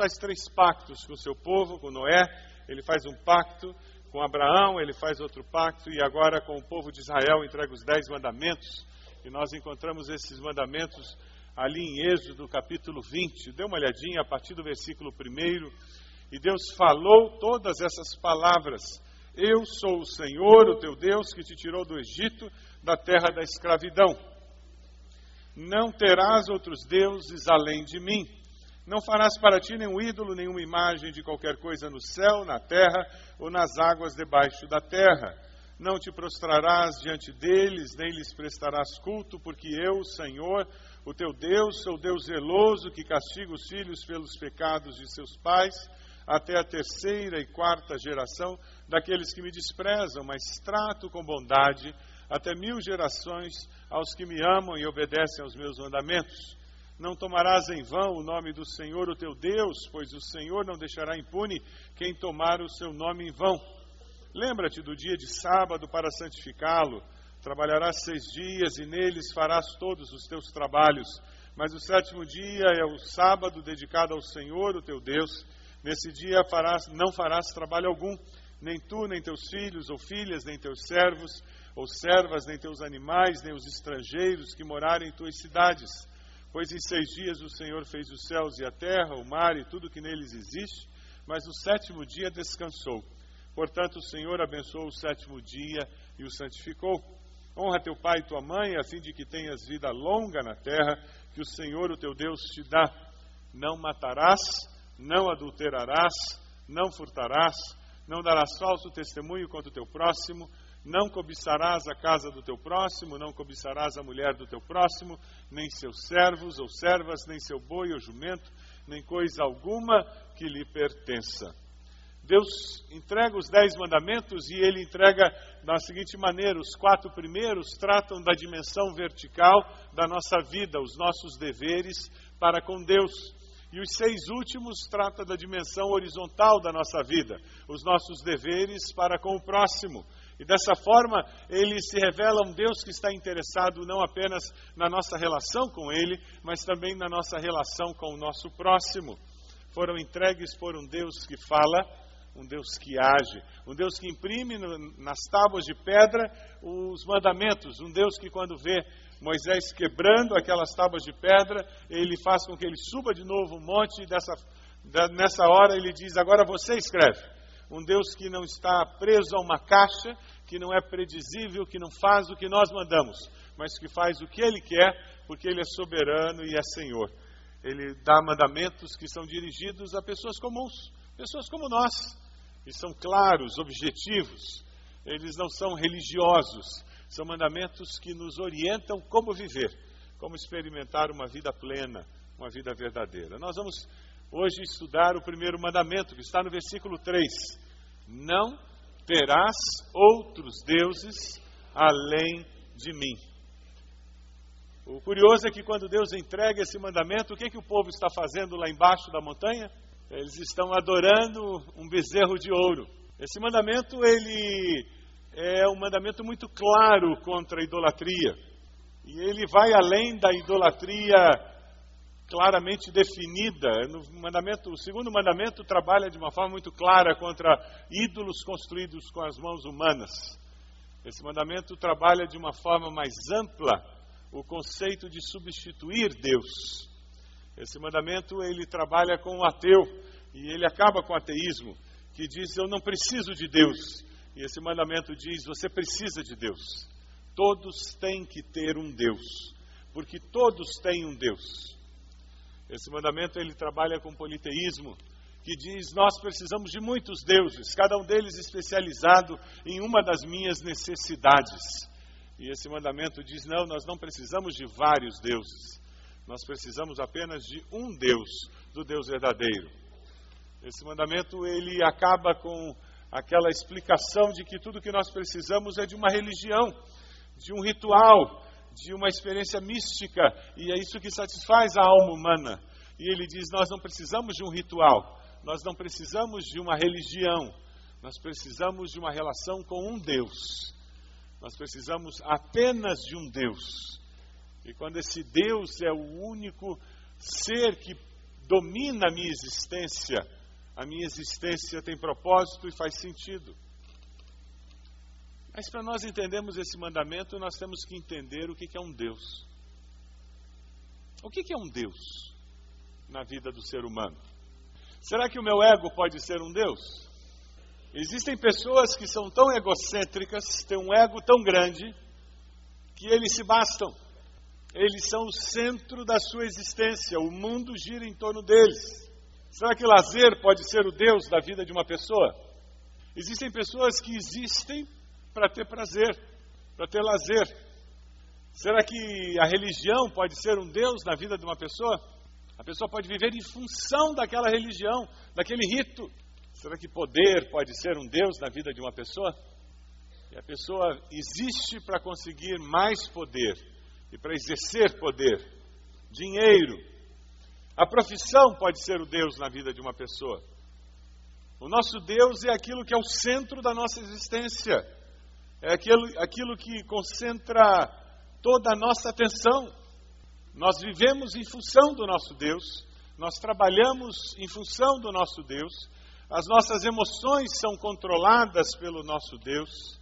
Faz três pactos com o seu povo, com Noé, ele faz um pacto com Abraão, ele faz outro pacto e agora com o povo de Israel entrega os dez mandamentos. E nós encontramos esses mandamentos ali em Êxodo capítulo 20. Dê uma olhadinha a partir do versículo 1. E Deus falou todas essas palavras. Eu sou o Senhor, o teu Deus, que te tirou do Egito, da terra da escravidão. Não terás outros deuses além de mim. Não farás para ti nenhum ídolo, nenhuma imagem de qualquer coisa no céu, na terra ou nas águas debaixo da terra. Não te prostrarás diante deles, nem lhes prestarás culto, porque eu, Senhor, o teu Deus, sou Deus zeloso que castiga os filhos pelos pecados de seus pais, até a terceira e quarta geração daqueles que me desprezam, mas trato com bondade até mil gerações aos que me amam e obedecem aos meus mandamentos. Não tomarás em vão o nome do Senhor, o teu Deus, pois o Senhor não deixará impune quem tomar o seu nome em vão. Lembra-te do dia de sábado para santificá-lo. Trabalharás seis dias e neles farás todos os teus trabalhos. Mas o sétimo dia é o sábado dedicado ao Senhor, o teu Deus. Nesse dia farás, não farás trabalho algum, nem tu, nem teus filhos ou filhas, nem teus servos ou servas, nem teus animais, nem os estrangeiros que morarem em tuas cidades Pois em seis dias o Senhor fez os céus e a terra, o mar e tudo que neles existe, mas no sétimo dia descansou. Portanto, o Senhor abençoou o sétimo dia e o santificou. Honra teu pai e tua mãe, a fim de que tenhas vida longa na terra, que o Senhor, o teu Deus, te dá. Não matarás, não adulterarás, não furtarás, não darás falso testemunho contra o teu próximo, não cobiçarás a casa do teu próximo, não cobiçarás a mulher do teu próximo, nem seus servos ou servas, nem seu boi ou jumento, nem coisa alguma que lhe pertença. Deus entrega os dez mandamentos e ele entrega da seguinte maneira: os quatro primeiros tratam da dimensão vertical da nossa vida, os nossos deveres para com Deus. E os seis últimos tratam da dimensão horizontal da nossa vida, os nossos deveres para com o próximo. E dessa forma, ele se revela um Deus que está interessado não apenas na nossa relação com ele, mas também na nossa relação com o nosso próximo. Foram entregues por um Deus que fala, um Deus que age, um Deus que imprime nas tábuas de pedra os mandamentos, um Deus que, quando vê Moisés quebrando aquelas tábuas de pedra, ele faz com que ele suba de novo o monte e dessa, nessa hora ele diz: Agora você escreve um Deus que não está preso a uma caixa, que não é predizível, que não faz o que nós mandamos, mas que faz o que Ele quer, porque Ele é soberano e é Senhor. Ele dá mandamentos que são dirigidos a pessoas comuns, Pessoas como nós, que são claros, objetivos, eles não são religiosos, são mandamentos que nos orientam como viver, como experimentar uma vida plena, uma vida verdadeira. Nós vamos hoje estudar o primeiro mandamento, que está no versículo 3. Não terás outros deuses além de mim. O curioso é que quando Deus entrega esse mandamento, o que, que o povo está fazendo lá embaixo da montanha? Eles estão adorando um bezerro de ouro. Esse mandamento, ele é um mandamento muito claro contra a idolatria. E ele vai além da idolatria claramente definida. No mandamento, o segundo mandamento trabalha de uma forma muito clara contra ídolos construídos com as mãos humanas. Esse mandamento trabalha de uma forma mais ampla o conceito de substituir Deus. Esse mandamento ele trabalha com o ateu e ele acaba com o ateísmo, que diz eu não preciso de Deus. E esse mandamento diz você precisa de Deus. Todos têm que ter um Deus, porque todos têm um Deus. Esse mandamento ele trabalha com politeísmo, que diz nós precisamos de muitos deuses, cada um deles especializado em uma das minhas necessidades. E esse mandamento diz: não, nós não precisamos de vários deuses. Nós precisamos apenas de um Deus, do Deus verdadeiro. Esse mandamento ele acaba com aquela explicação de que tudo que nós precisamos é de uma religião, de um ritual, de uma experiência mística, e é isso que satisfaz a alma humana. E ele diz: nós não precisamos de um ritual, nós não precisamos de uma religião, nós precisamos de uma relação com um Deus. Nós precisamos apenas de um Deus. E quando esse Deus é o único ser que domina a minha existência, a minha existência tem propósito e faz sentido. Mas para nós entendermos esse mandamento, nós temos que entender o que é um Deus. O que é um Deus na vida do ser humano? Será que o meu ego pode ser um Deus? Existem pessoas que são tão egocêntricas, têm um ego tão grande, que eles se bastam. Eles são o centro da sua existência, o mundo gira em torno deles. Será que lazer pode ser o Deus da vida de uma pessoa? Existem pessoas que existem para ter prazer, para ter lazer. Será que a religião pode ser um Deus na vida de uma pessoa? A pessoa pode viver em função daquela religião, daquele rito. Será que poder pode ser um Deus na vida de uma pessoa? E a pessoa existe para conseguir mais poder e para exercer poder, dinheiro. A profissão pode ser o Deus na vida de uma pessoa. O nosso Deus é aquilo que é o centro da nossa existência, é aquilo, aquilo que concentra toda a nossa atenção. Nós vivemos em função do nosso Deus, nós trabalhamos em função do nosso Deus as nossas emoções são controladas pelo nosso Deus.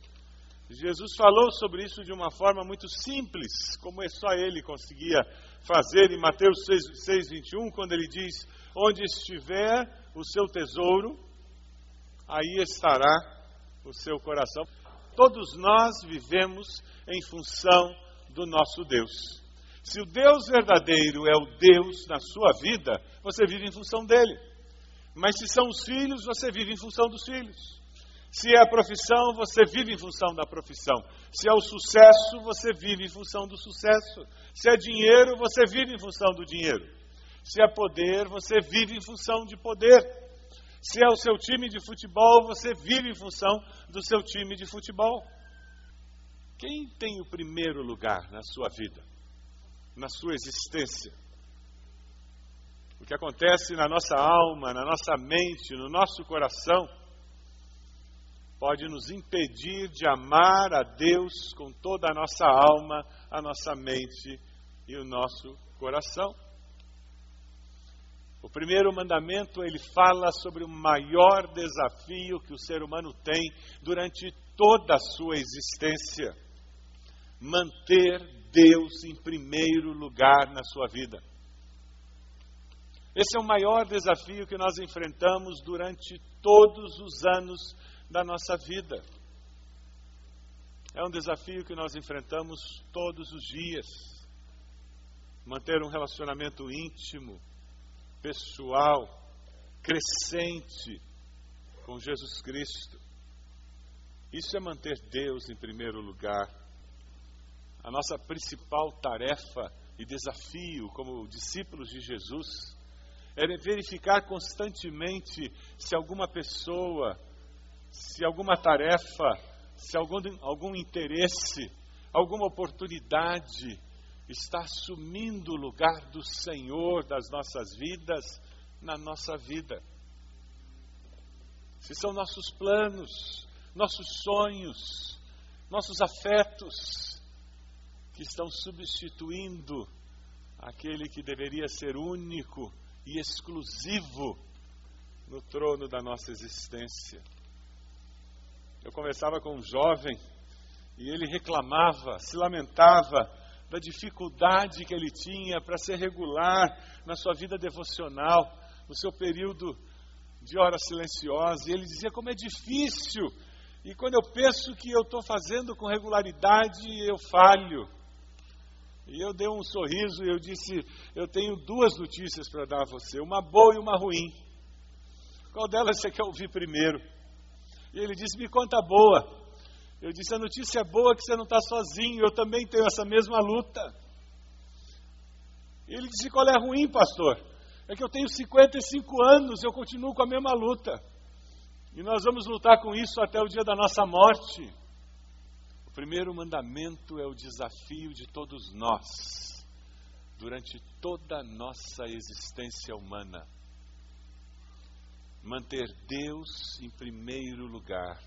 Jesus falou sobre isso de uma forma muito simples, como é só ele conseguia fazer em Mateus 6, 6 21, quando ele diz: Onde estiver o seu tesouro, aí estará o seu coração. Todos nós vivemos em função do nosso Deus. Se o Deus verdadeiro é o Deus na sua vida, você vive em função dele. Mas se são os filhos, você vive em função dos filhos. Se é a profissão, você vive em função da profissão. Se é o sucesso, você vive em função do sucesso. Se é dinheiro, você vive em função do dinheiro. Se é poder, você vive em função de poder. Se é o seu time de futebol, você vive em função do seu time de futebol. Quem tem o primeiro lugar na sua vida, na sua existência? o que acontece na nossa alma, na nossa mente, no nosso coração, pode nos impedir de amar a Deus com toda a nossa alma, a nossa mente e o nosso coração. O primeiro mandamento, ele fala sobre o maior desafio que o ser humano tem durante toda a sua existência: manter Deus em primeiro lugar na sua vida. Esse é o maior desafio que nós enfrentamos durante todos os anos da nossa vida. É um desafio que nós enfrentamos todos os dias. Manter um relacionamento íntimo, pessoal, crescente com Jesus Cristo. Isso é manter Deus em primeiro lugar. A nossa principal tarefa e desafio como discípulos de Jesus é verificar constantemente se alguma pessoa, se alguma tarefa, se algum, algum interesse, alguma oportunidade está assumindo o lugar do Senhor das nossas vidas na nossa vida. Se são nossos planos, nossos sonhos, nossos afetos, que estão substituindo aquele que deveria ser único e exclusivo no trono da nossa existência. Eu conversava com um jovem e ele reclamava, se lamentava da dificuldade que ele tinha para ser regular na sua vida devocional, no seu período de hora silenciosa. E ele dizia como é difícil e quando eu penso que eu estou fazendo com regularidade, eu falho. E eu dei um sorriso e eu disse: Eu tenho duas notícias para dar a você, uma boa e uma ruim. Qual delas você quer ouvir primeiro? E ele disse: Me conta a boa. Eu disse: A notícia é boa que você não está sozinho, eu também tenho essa mesma luta. Ele disse: Qual é ruim, pastor? É que eu tenho 55 anos, eu continuo com a mesma luta. E nós vamos lutar com isso até o dia da nossa morte. O primeiro mandamento é o desafio de todos nós, durante toda a nossa existência humana. Manter Deus em primeiro lugar.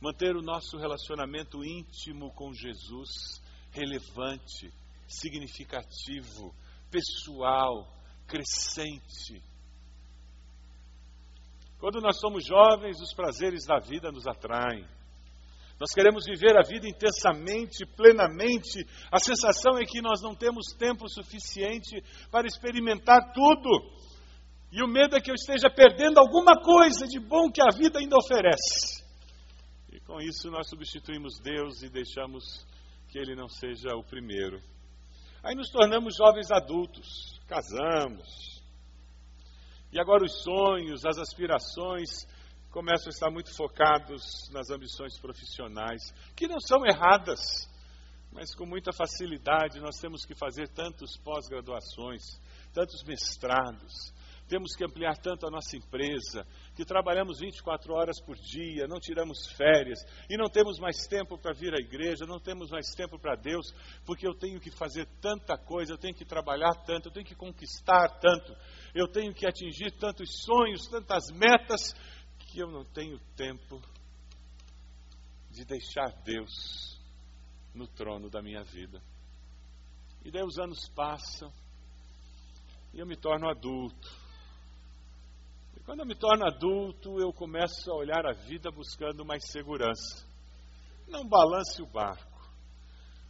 Manter o nosso relacionamento íntimo com Jesus relevante, significativo, pessoal, crescente quando nós somos jovens, os prazeres da vida nos atraem. Nós queremos viver a vida intensamente, plenamente. A sensação é que nós não temos tempo suficiente para experimentar tudo. E o medo é que eu esteja perdendo alguma coisa de bom que a vida ainda oferece. Com isso nós substituímos Deus e deixamos que Ele não seja o primeiro. Aí nos tornamos jovens adultos, casamos, e agora os sonhos, as aspirações começam a estar muito focados nas ambições profissionais, que não são erradas, mas com muita facilidade nós temos que fazer tantos pós-graduações, tantos mestrados, temos que ampliar tanto a nossa empresa, que trabalhamos 24 horas por dia, não tiramos férias e não temos mais tempo para vir à igreja, não temos mais tempo para Deus, porque eu tenho que fazer tanta coisa, eu tenho que trabalhar tanto, eu tenho que conquistar tanto, eu tenho que atingir tantos sonhos, tantas metas, que eu não tenho tempo de deixar Deus no trono da minha vida. E daí os anos passam e eu me torno adulto. Quando eu me torno adulto, eu começo a olhar a vida buscando mais segurança. Não balance o barco.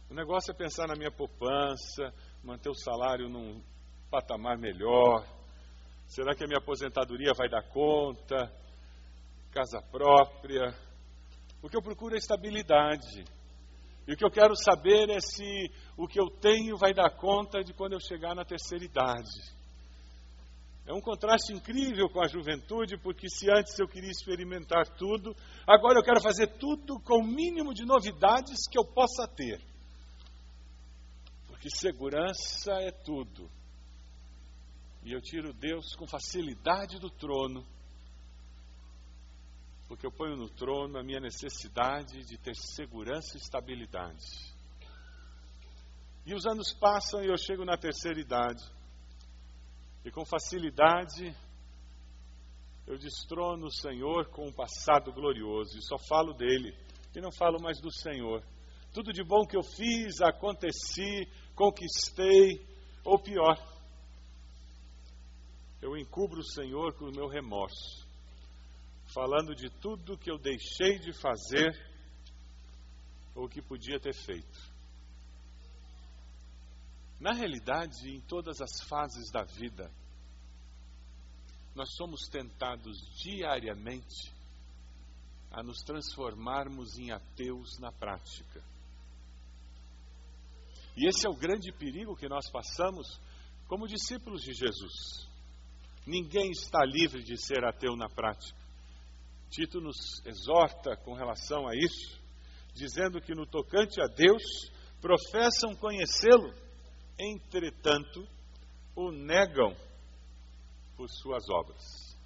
O negócio é pensar na minha poupança, manter o salário num patamar melhor, Será que a minha aposentadoria vai dar conta? Casa própria? O que eu procuro é estabilidade. E o que eu quero saber é se o que eu tenho vai dar conta de quando eu chegar na terceira idade. É um contraste incrível com a juventude, porque se antes eu queria experimentar tudo, agora eu quero fazer tudo com o mínimo de novidades que eu possa ter. Porque segurança é tudo. E eu tiro Deus com facilidade do trono, porque eu ponho no trono a minha necessidade de ter segurança e estabilidade. E os anos passam e eu chego na terceira idade. E com facilidade eu destrono o Senhor com um passado glorioso e só falo dele e não falo mais do Senhor. Tudo de bom que eu fiz, aconteci, conquistei, ou pior, eu encubro o Senhor com o meu remorso, falando de tudo que eu deixei de fazer ou que podia ter feito. Na realidade, em todas as fases da vida, nós somos tentados diariamente a nos transformarmos em ateus na prática. E esse é o grande perigo que nós passamos como discípulos de Jesus. Ninguém está livre de ser ateu na prática. Tito nos exorta com relação a isso, dizendo que no tocante a Deus professam conhecê-lo, entretanto o negam por suas obras.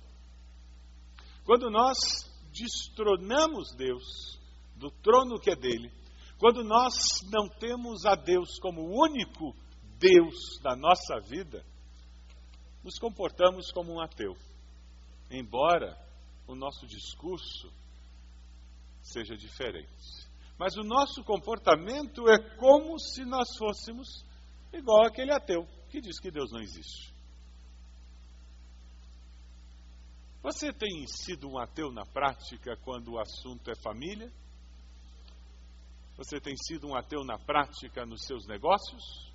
Quando nós destronamos Deus do trono que é dele, quando nós não temos a Deus como o único Deus da nossa vida, nos comportamos como um ateu. Embora o nosso discurso seja diferente. Mas o nosso comportamento é como se nós fôssemos igual aquele ateu que diz que Deus não existe. Você tem sido um ateu na prática quando o assunto é família? Você tem sido um ateu na prática nos seus negócios?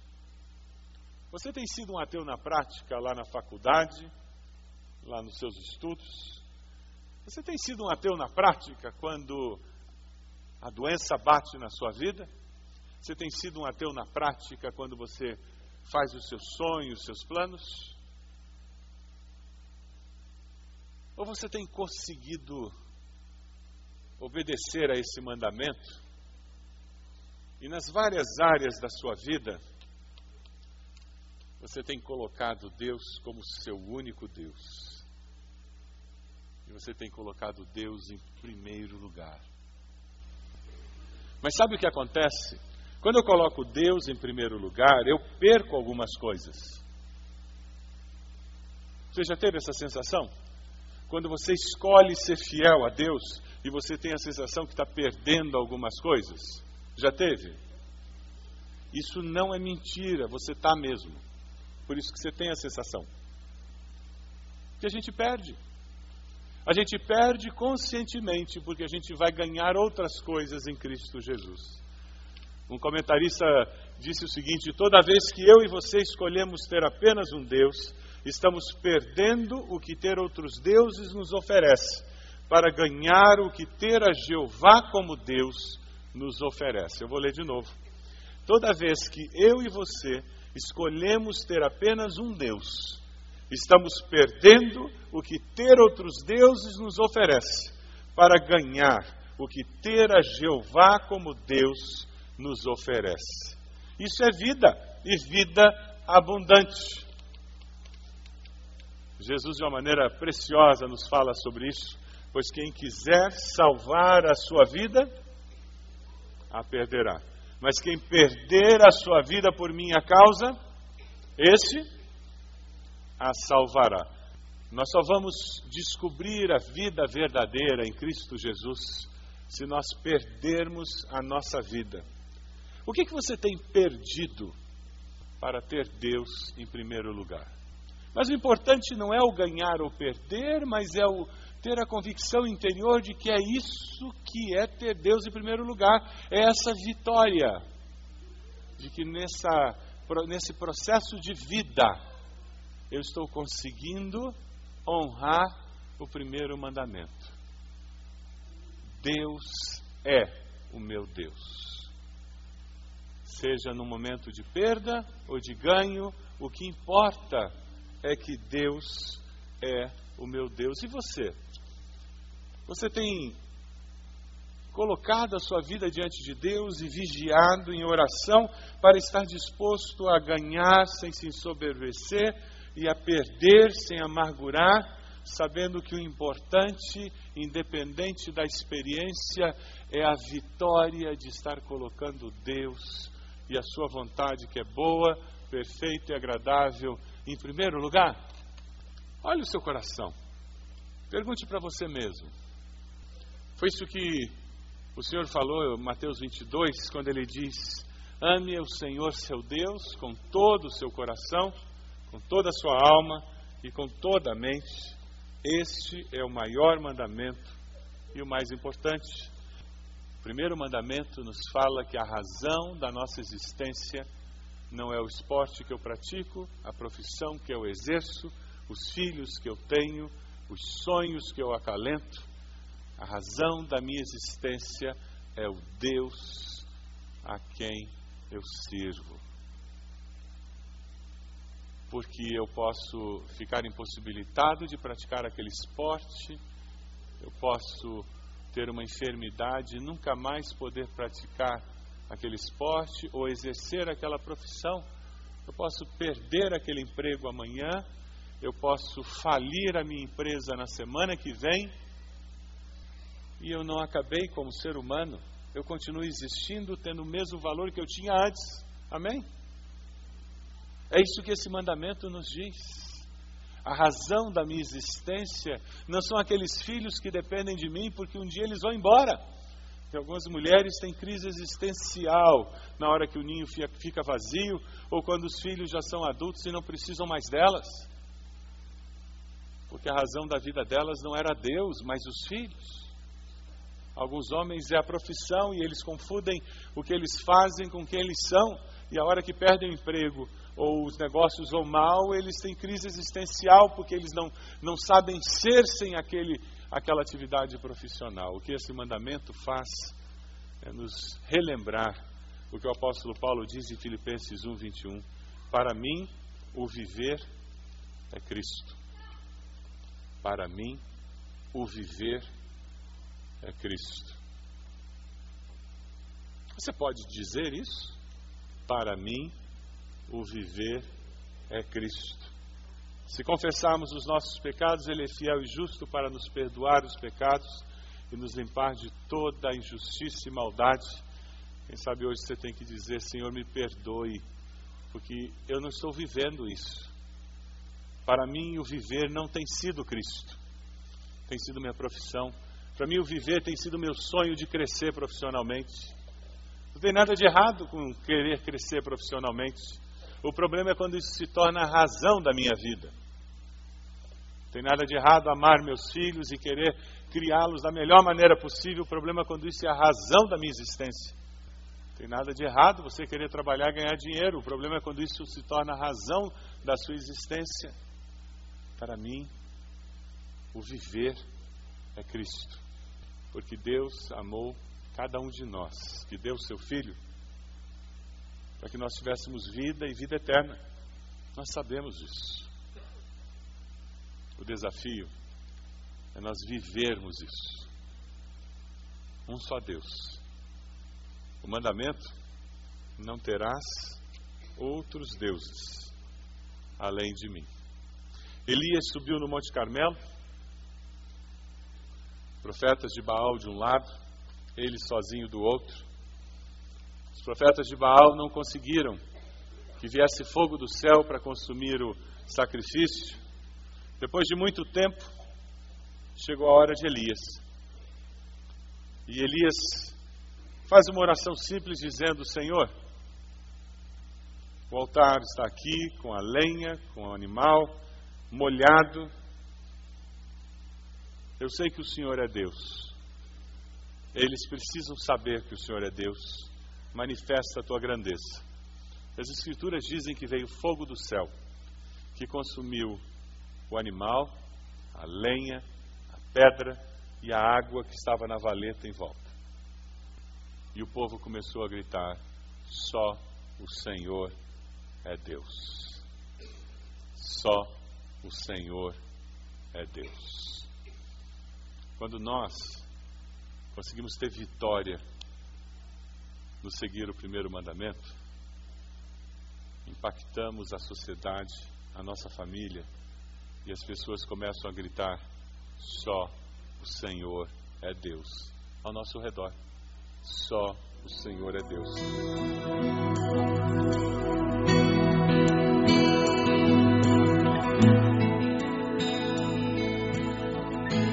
Você tem sido um ateu na prática lá na faculdade, lá nos seus estudos? Você tem sido um ateu na prática quando a doença bate na sua vida? Você tem sido um ateu na prática quando você faz os seus sonhos, os seus planos? Ou você tem conseguido obedecer a esse mandamento e nas várias áreas da sua vida você tem colocado Deus como seu único Deus? E você tem colocado Deus em primeiro lugar. Mas sabe o que acontece? Quando eu coloco Deus em primeiro lugar, eu perco algumas coisas. Você já teve essa sensação? quando você escolhe ser fiel a Deus e você tem a sensação que está perdendo algumas coisas? Já teve? Isso não é mentira, você está mesmo. Por isso que você tem a sensação. Que a gente perde. A gente perde conscientemente porque a gente vai ganhar outras coisas em Cristo Jesus. Um comentarista disse o seguinte: toda vez que eu e você escolhemos ter apenas um Deus, estamos perdendo o que ter outros deuses nos oferece, para ganhar o que ter a Jeová como Deus nos oferece. Eu vou ler de novo. Toda vez que eu e você escolhemos ter apenas um Deus, estamos perdendo o que ter outros deuses nos oferece, para ganhar o que ter a Jeová como Deus nos oferece. Isso é vida, e vida abundante. Jesus, de uma maneira preciosa, nos fala sobre isso, pois quem quiser salvar a sua vida, a perderá. Mas quem perder a sua vida por minha causa, esse a salvará. Nós só vamos descobrir a vida verdadeira em Cristo Jesus se nós perdermos a nossa vida. O que, que você tem perdido para ter Deus em primeiro lugar? Mas o importante não é o ganhar ou perder, mas é o ter a convicção interior de que é isso que é ter Deus em primeiro lugar, é essa vitória, de que nessa, nesse processo de vida eu estou conseguindo honrar o primeiro mandamento. Deus é o meu Deus. Seja no momento de perda ou de ganho, o que importa é que Deus é o meu Deus. E você? Você tem colocado a sua vida diante de Deus e vigiado em oração para estar disposto a ganhar sem se ensoberbecer e a perder sem amargurar, sabendo que o importante, independente da experiência, é a vitória de estar colocando Deus e a sua vontade que é boa, perfeita e agradável em primeiro lugar? Olhe o seu coração. Pergunte para você mesmo. Foi isso que o Senhor falou Mateus 22, quando ele diz: Ame o Senhor seu Deus com todo o seu coração, com toda a sua alma e com toda a mente. Este é o maior mandamento e o mais importante. O primeiro mandamento nos fala que a razão da nossa existência não é o esporte que eu pratico, a profissão que eu exerço, os filhos que eu tenho, os sonhos que eu acalento. A razão da minha existência é o Deus a quem eu sirvo. Porque eu posso ficar impossibilitado de praticar aquele esporte, Eu posso ter uma enfermidade e nunca mais poder praticar aquele esporte ou exercer aquela profissão. Eu posso perder aquele emprego amanhã, eu posso falir a minha empresa na semana que vem e eu não acabei como ser humano. Eu continuo existindo, tendo o mesmo valor que eu tinha antes. Amém? É isso que esse mandamento nos diz. A razão da minha existência não são aqueles filhos que dependem de mim porque um dia eles vão embora. Tem algumas mulheres têm crise existencial na hora que o ninho fica vazio ou quando os filhos já são adultos e não precisam mais delas. Porque a razão da vida delas não era Deus, mas os filhos. Alguns homens é a profissão e eles confundem o que eles fazem com quem eles são. E a hora que perdem o emprego ou os negócios vão mal, eles têm crise existencial porque eles não, não sabem ser sem aquele aquela atividade profissional. O que esse mandamento faz é nos relembrar o que o apóstolo Paulo diz em Filipenses 1, 21. Para mim, o viver é Cristo. Para mim, o viver é Cristo. Você pode dizer isso? Para mim, o viver é Cristo. Se confessarmos os nossos pecados, Ele é fiel e justo para nos perdoar os pecados e nos limpar de toda a injustiça e maldade. Quem sabe hoje você tem que dizer: Senhor, me perdoe, porque eu não estou vivendo isso. Para mim, o viver não tem sido Cristo, tem sido minha profissão. Para mim, o viver tem sido meu sonho de crescer profissionalmente. Não tem nada de errado com querer crescer profissionalmente. O problema é quando isso se torna a razão da minha vida. Não tem nada de errado amar meus filhos e querer criá-los da melhor maneira possível. O problema é quando isso é a razão da minha existência. Não tem nada de errado você querer trabalhar ganhar dinheiro. O problema é quando isso se torna a razão da sua existência. Para mim, o viver é Cristo. Porque Deus amou cada um de nós, que deu o seu Filho para que nós tivéssemos vida e vida eterna. Nós sabemos disso. O desafio é nós vivermos isso. Um só Deus. O mandamento: não terás outros deuses além de mim. Elias subiu no Monte Carmelo, profetas de Baal de um lado, ele sozinho do outro. Os profetas de Baal não conseguiram que viesse fogo do céu para consumir o sacrifício. Depois de muito tempo, chegou a hora de Elias. E Elias faz uma oração simples dizendo: Senhor, o altar está aqui com a lenha, com o animal molhado. Eu sei que o Senhor é Deus. Eles precisam saber que o Senhor é Deus manifesta a tua grandeza. As Escrituras dizem que veio fogo do céu, que consumiu o animal, a lenha, a pedra e a água que estava na valeta em volta. E o povo começou a gritar: Só o Senhor é Deus. Só o Senhor é Deus. Quando nós conseguimos ter vitória no seguir o primeiro mandamento, impactamos a sociedade, a nossa família, e as pessoas começam a gritar: só o Senhor é Deus. Ao nosso redor, só o Senhor é Deus.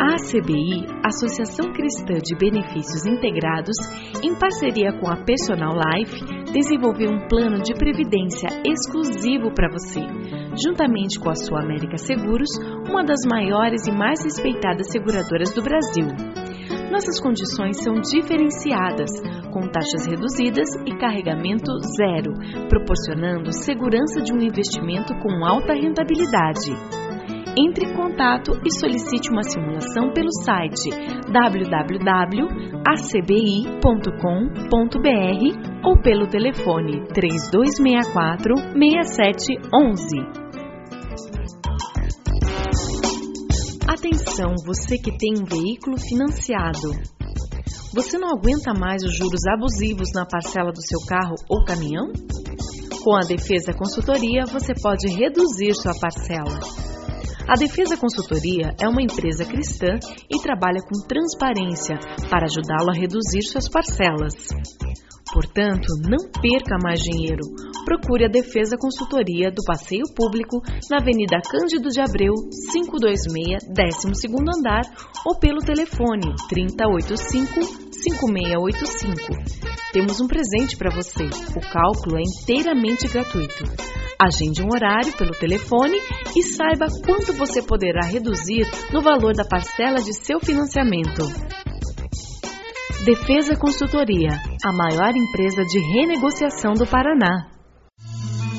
A ACBI, Associação Cristã de Benefícios Integrados, em parceria com a Personal Life, desenvolveu um plano de previdência exclusivo para você, juntamente com a sua América Seguros, uma das maiores e mais respeitadas seguradoras do Brasil. Nossas condições são diferenciadas, com taxas reduzidas e carregamento zero, proporcionando segurança de um investimento com alta rentabilidade. Entre em contato e solicite uma simulação pelo site www.acbi.com.br ou pelo telefone 3264 6711. Atenção, você que tem um veículo financiado. Você não aguenta mais os juros abusivos na parcela do seu carro ou caminhão? Com a Defesa Consultoria, você pode reduzir sua parcela. A Defesa Consultoria é uma empresa cristã e trabalha com transparência para ajudá-lo a reduzir suas parcelas. Portanto, não perca mais dinheiro. Procure a Defesa Consultoria do Passeio Público na Avenida Cândido de Abreu, 526, 12º andar ou pelo telefone 3085 5685. Temos um presente para você. O cálculo é inteiramente gratuito. Agende um horário pelo telefone e saiba quanto você poderá reduzir no valor da parcela de seu financiamento. Defesa Consultoria, a maior empresa de renegociação do Paraná.